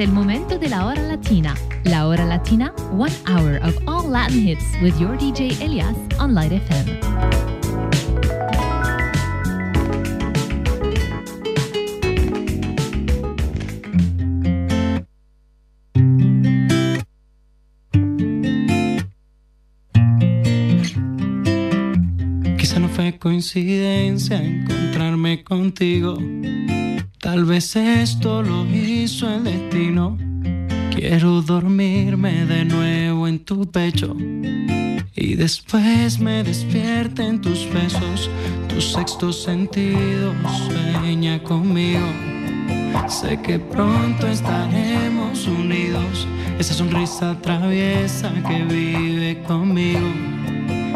el momento de la hora latina. La hora latina, one hour of all Latin hits with your DJ Elias on Light FM. Quizá no fue coincidencia encontrarme contigo. Tal vez esto lo hizo el destino Quiero dormirme de nuevo en tu pecho y después me despierten tus besos, tu sexto sentido sueña conmigo. Sé que pronto estaremos unidos, esa sonrisa traviesa que vive conmigo.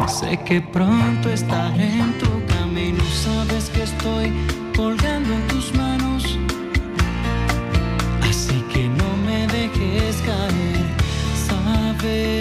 Sé que pronto estaré en tu camino, sabes que estoy colgado living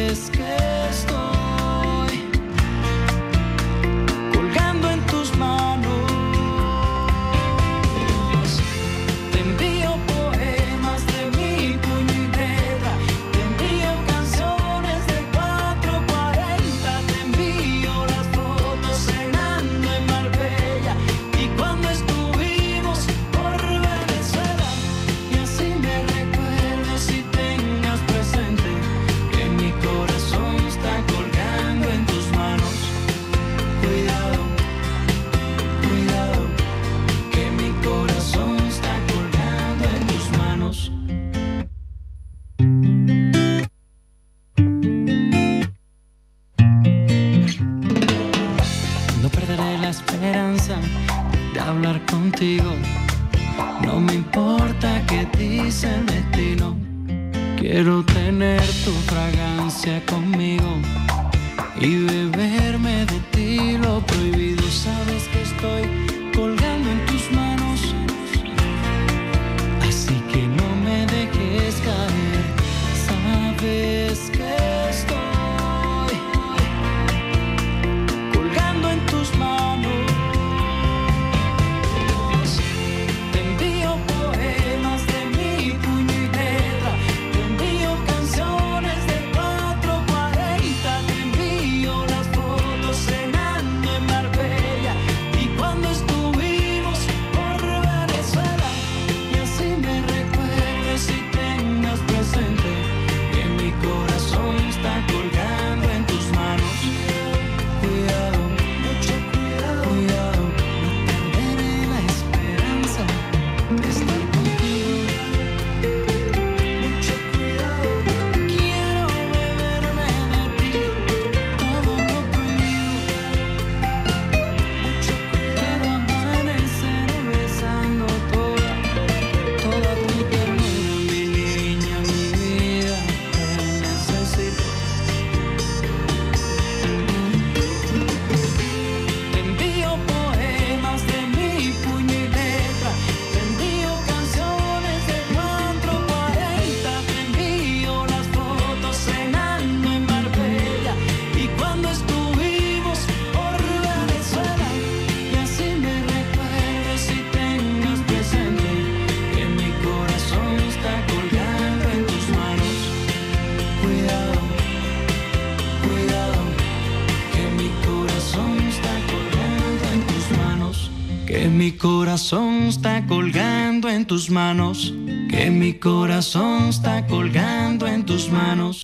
en tus manos, que mi corazón está colgando en tus manos.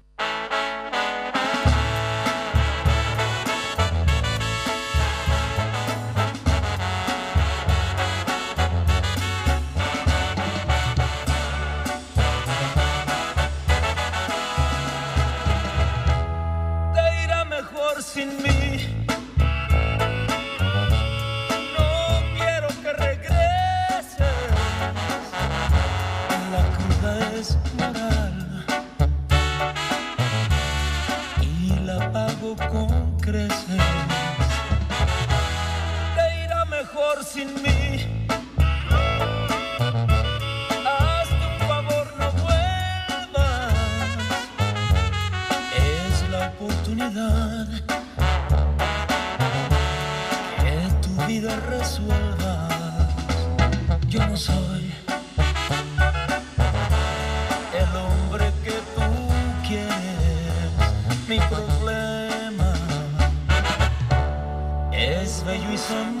Mi problema. Es bello y son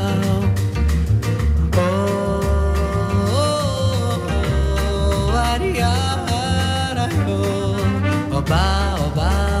oh Oba, oba.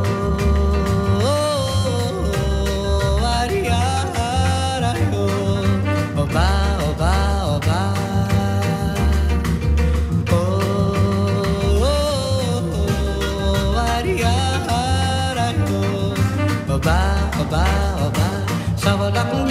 Bye ba, sa ba da kung.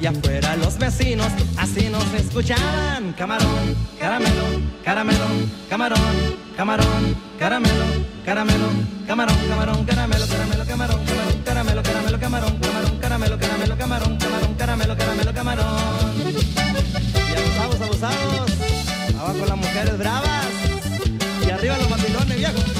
y afuera los vecinos así nos escuchaban. Camarón, caramelo, caramelo, camarón, camarón, caramelo, caramelo, camarón, camarón, caramelo, caramelo, camarón, caramelo, caramelo, camarón, camarón, caramelo, caramelo, camarón, camarón, caramelo, caramelo, camarón. Y abusados, abusados, abajo las mujeres bravas y arriba los patilones viejos.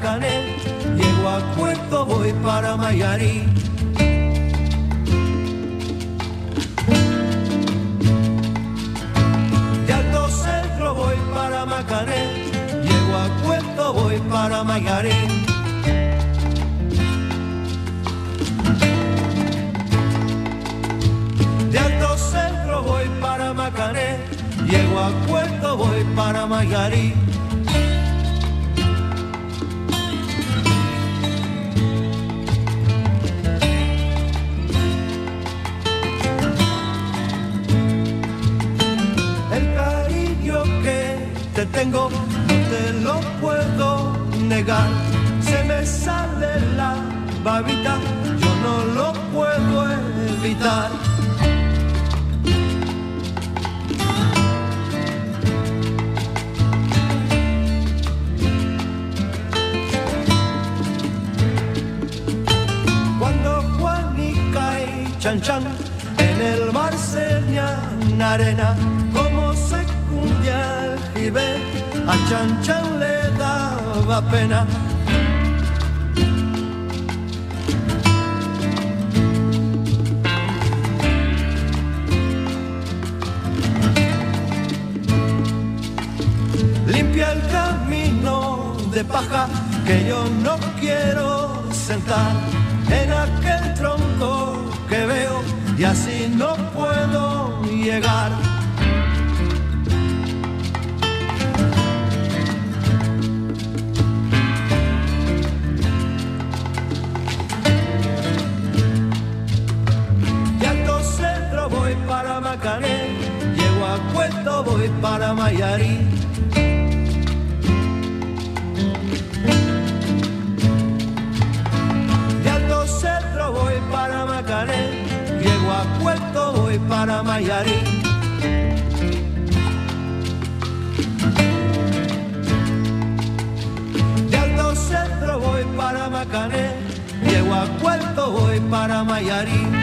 Llego a Puerto voy para Mayarí. De Alto Centro voy para Macané, llego a Puerto voy para Mayarí. De Alto Centro voy para Macané, llego a Puerto voy para Mayarí. Tengo te lo puedo negar. Se me sale la babita, yo no lo puedo evitar. Cuando Juanica y Chan Chan en el mar señan arena, como se a Chan Chan le daba pena. Limpia el camino de paja que yo no quiero sentar en aquel tronco que veo y así no puedo llegar. Llego a Puerto voy para Mayarí. De Alto Centro voy para Macané, llego a Puerto voy para Mayarí. De Alto Centro voy para Macané, llego a Puerto voy para Mayarí.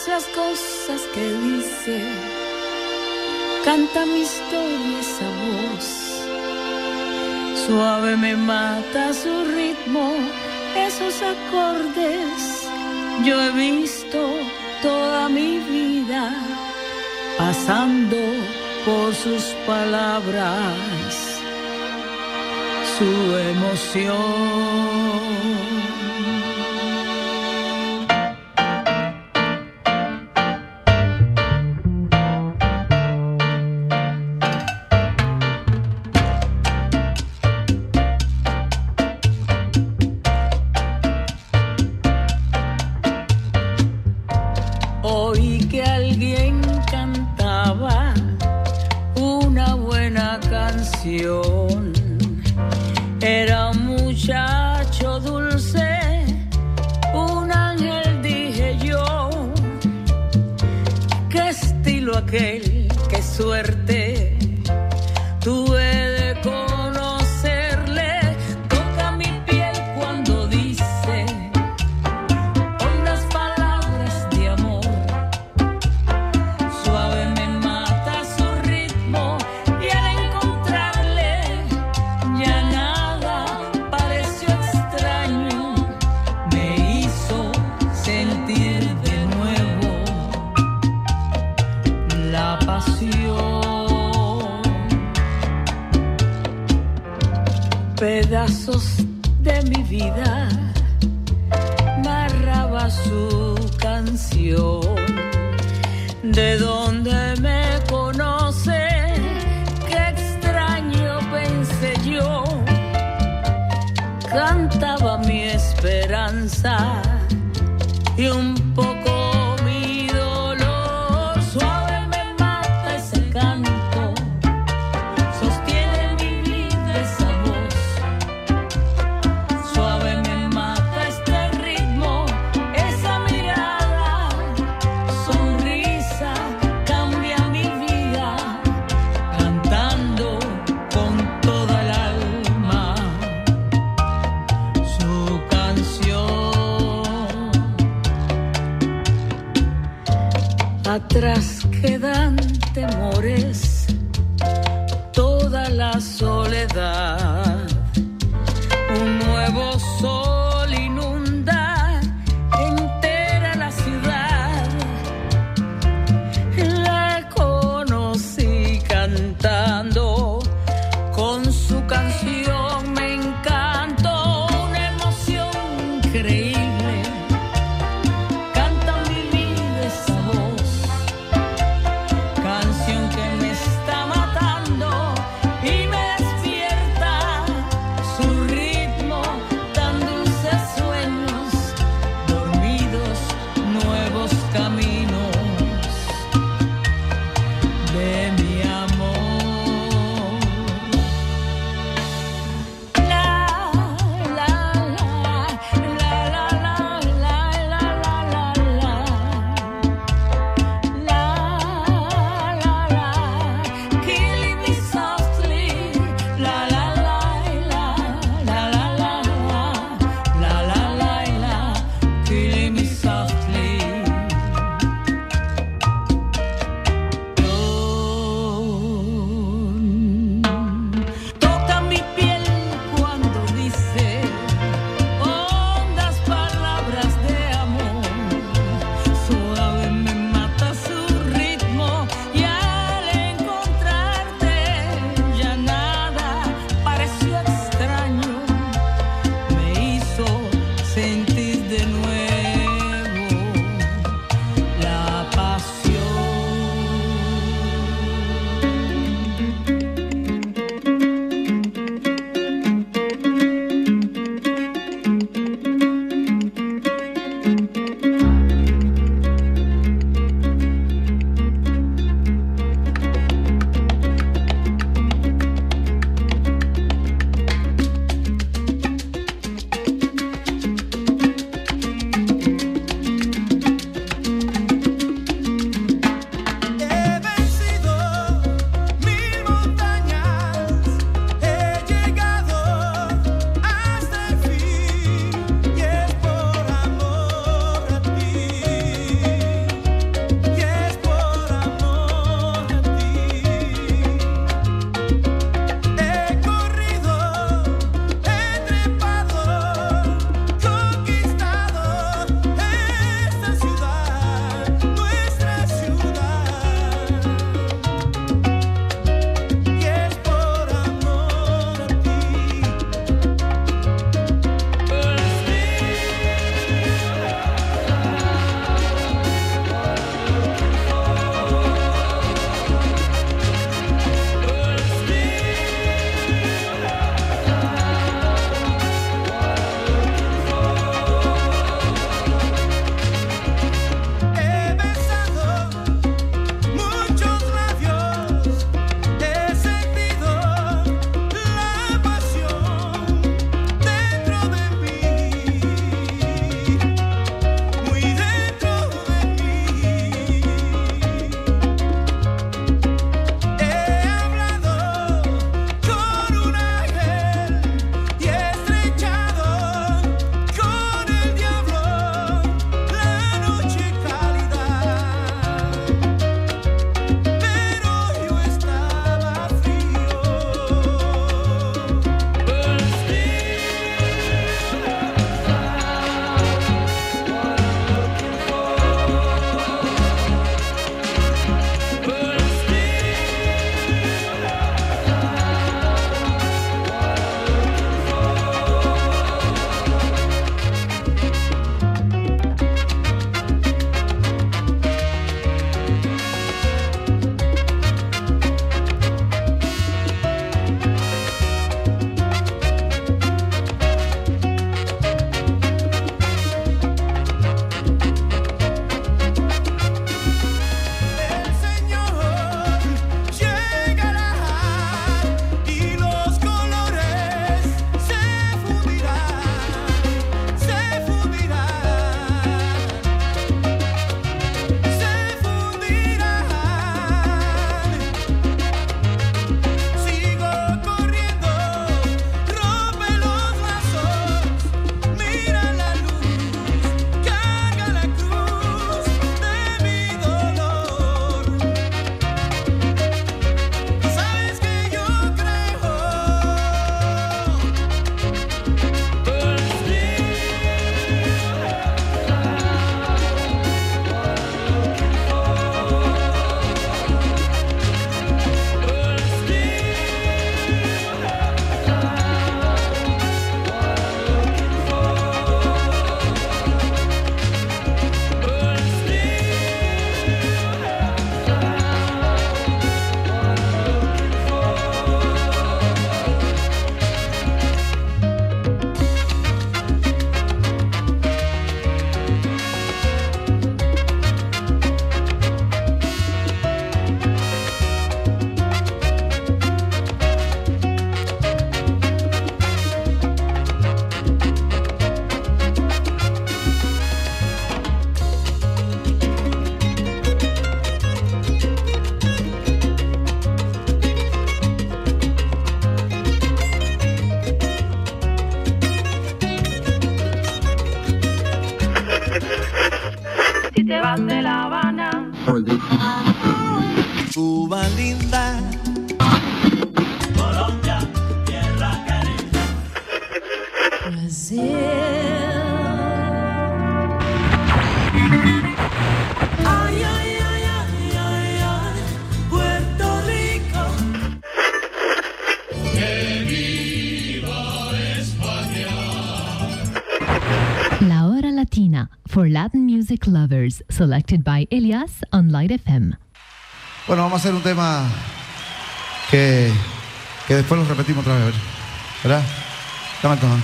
todas las cosas que dice. Canta mi historia esa voz. Suave me mata su ritmo, esos acordes. Yo he visto toda mi vida pasando por sus palabras, su emoción. Era un muchacho dulce, un ángel dije yo. Qué estilo aquel, qué suerte atrás quedan temores, toda la soledad. Lovers, selected by Elias on Light FM. Bueno, vamos a hacer un tema que, que después lo repetimos otra vez. ¿verdad? Dame el.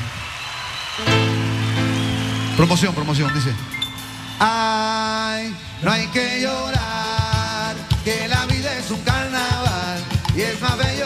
Promoción, promoción, dice. Ay, no hay que llorar, que la vida es un carnaval y es más bello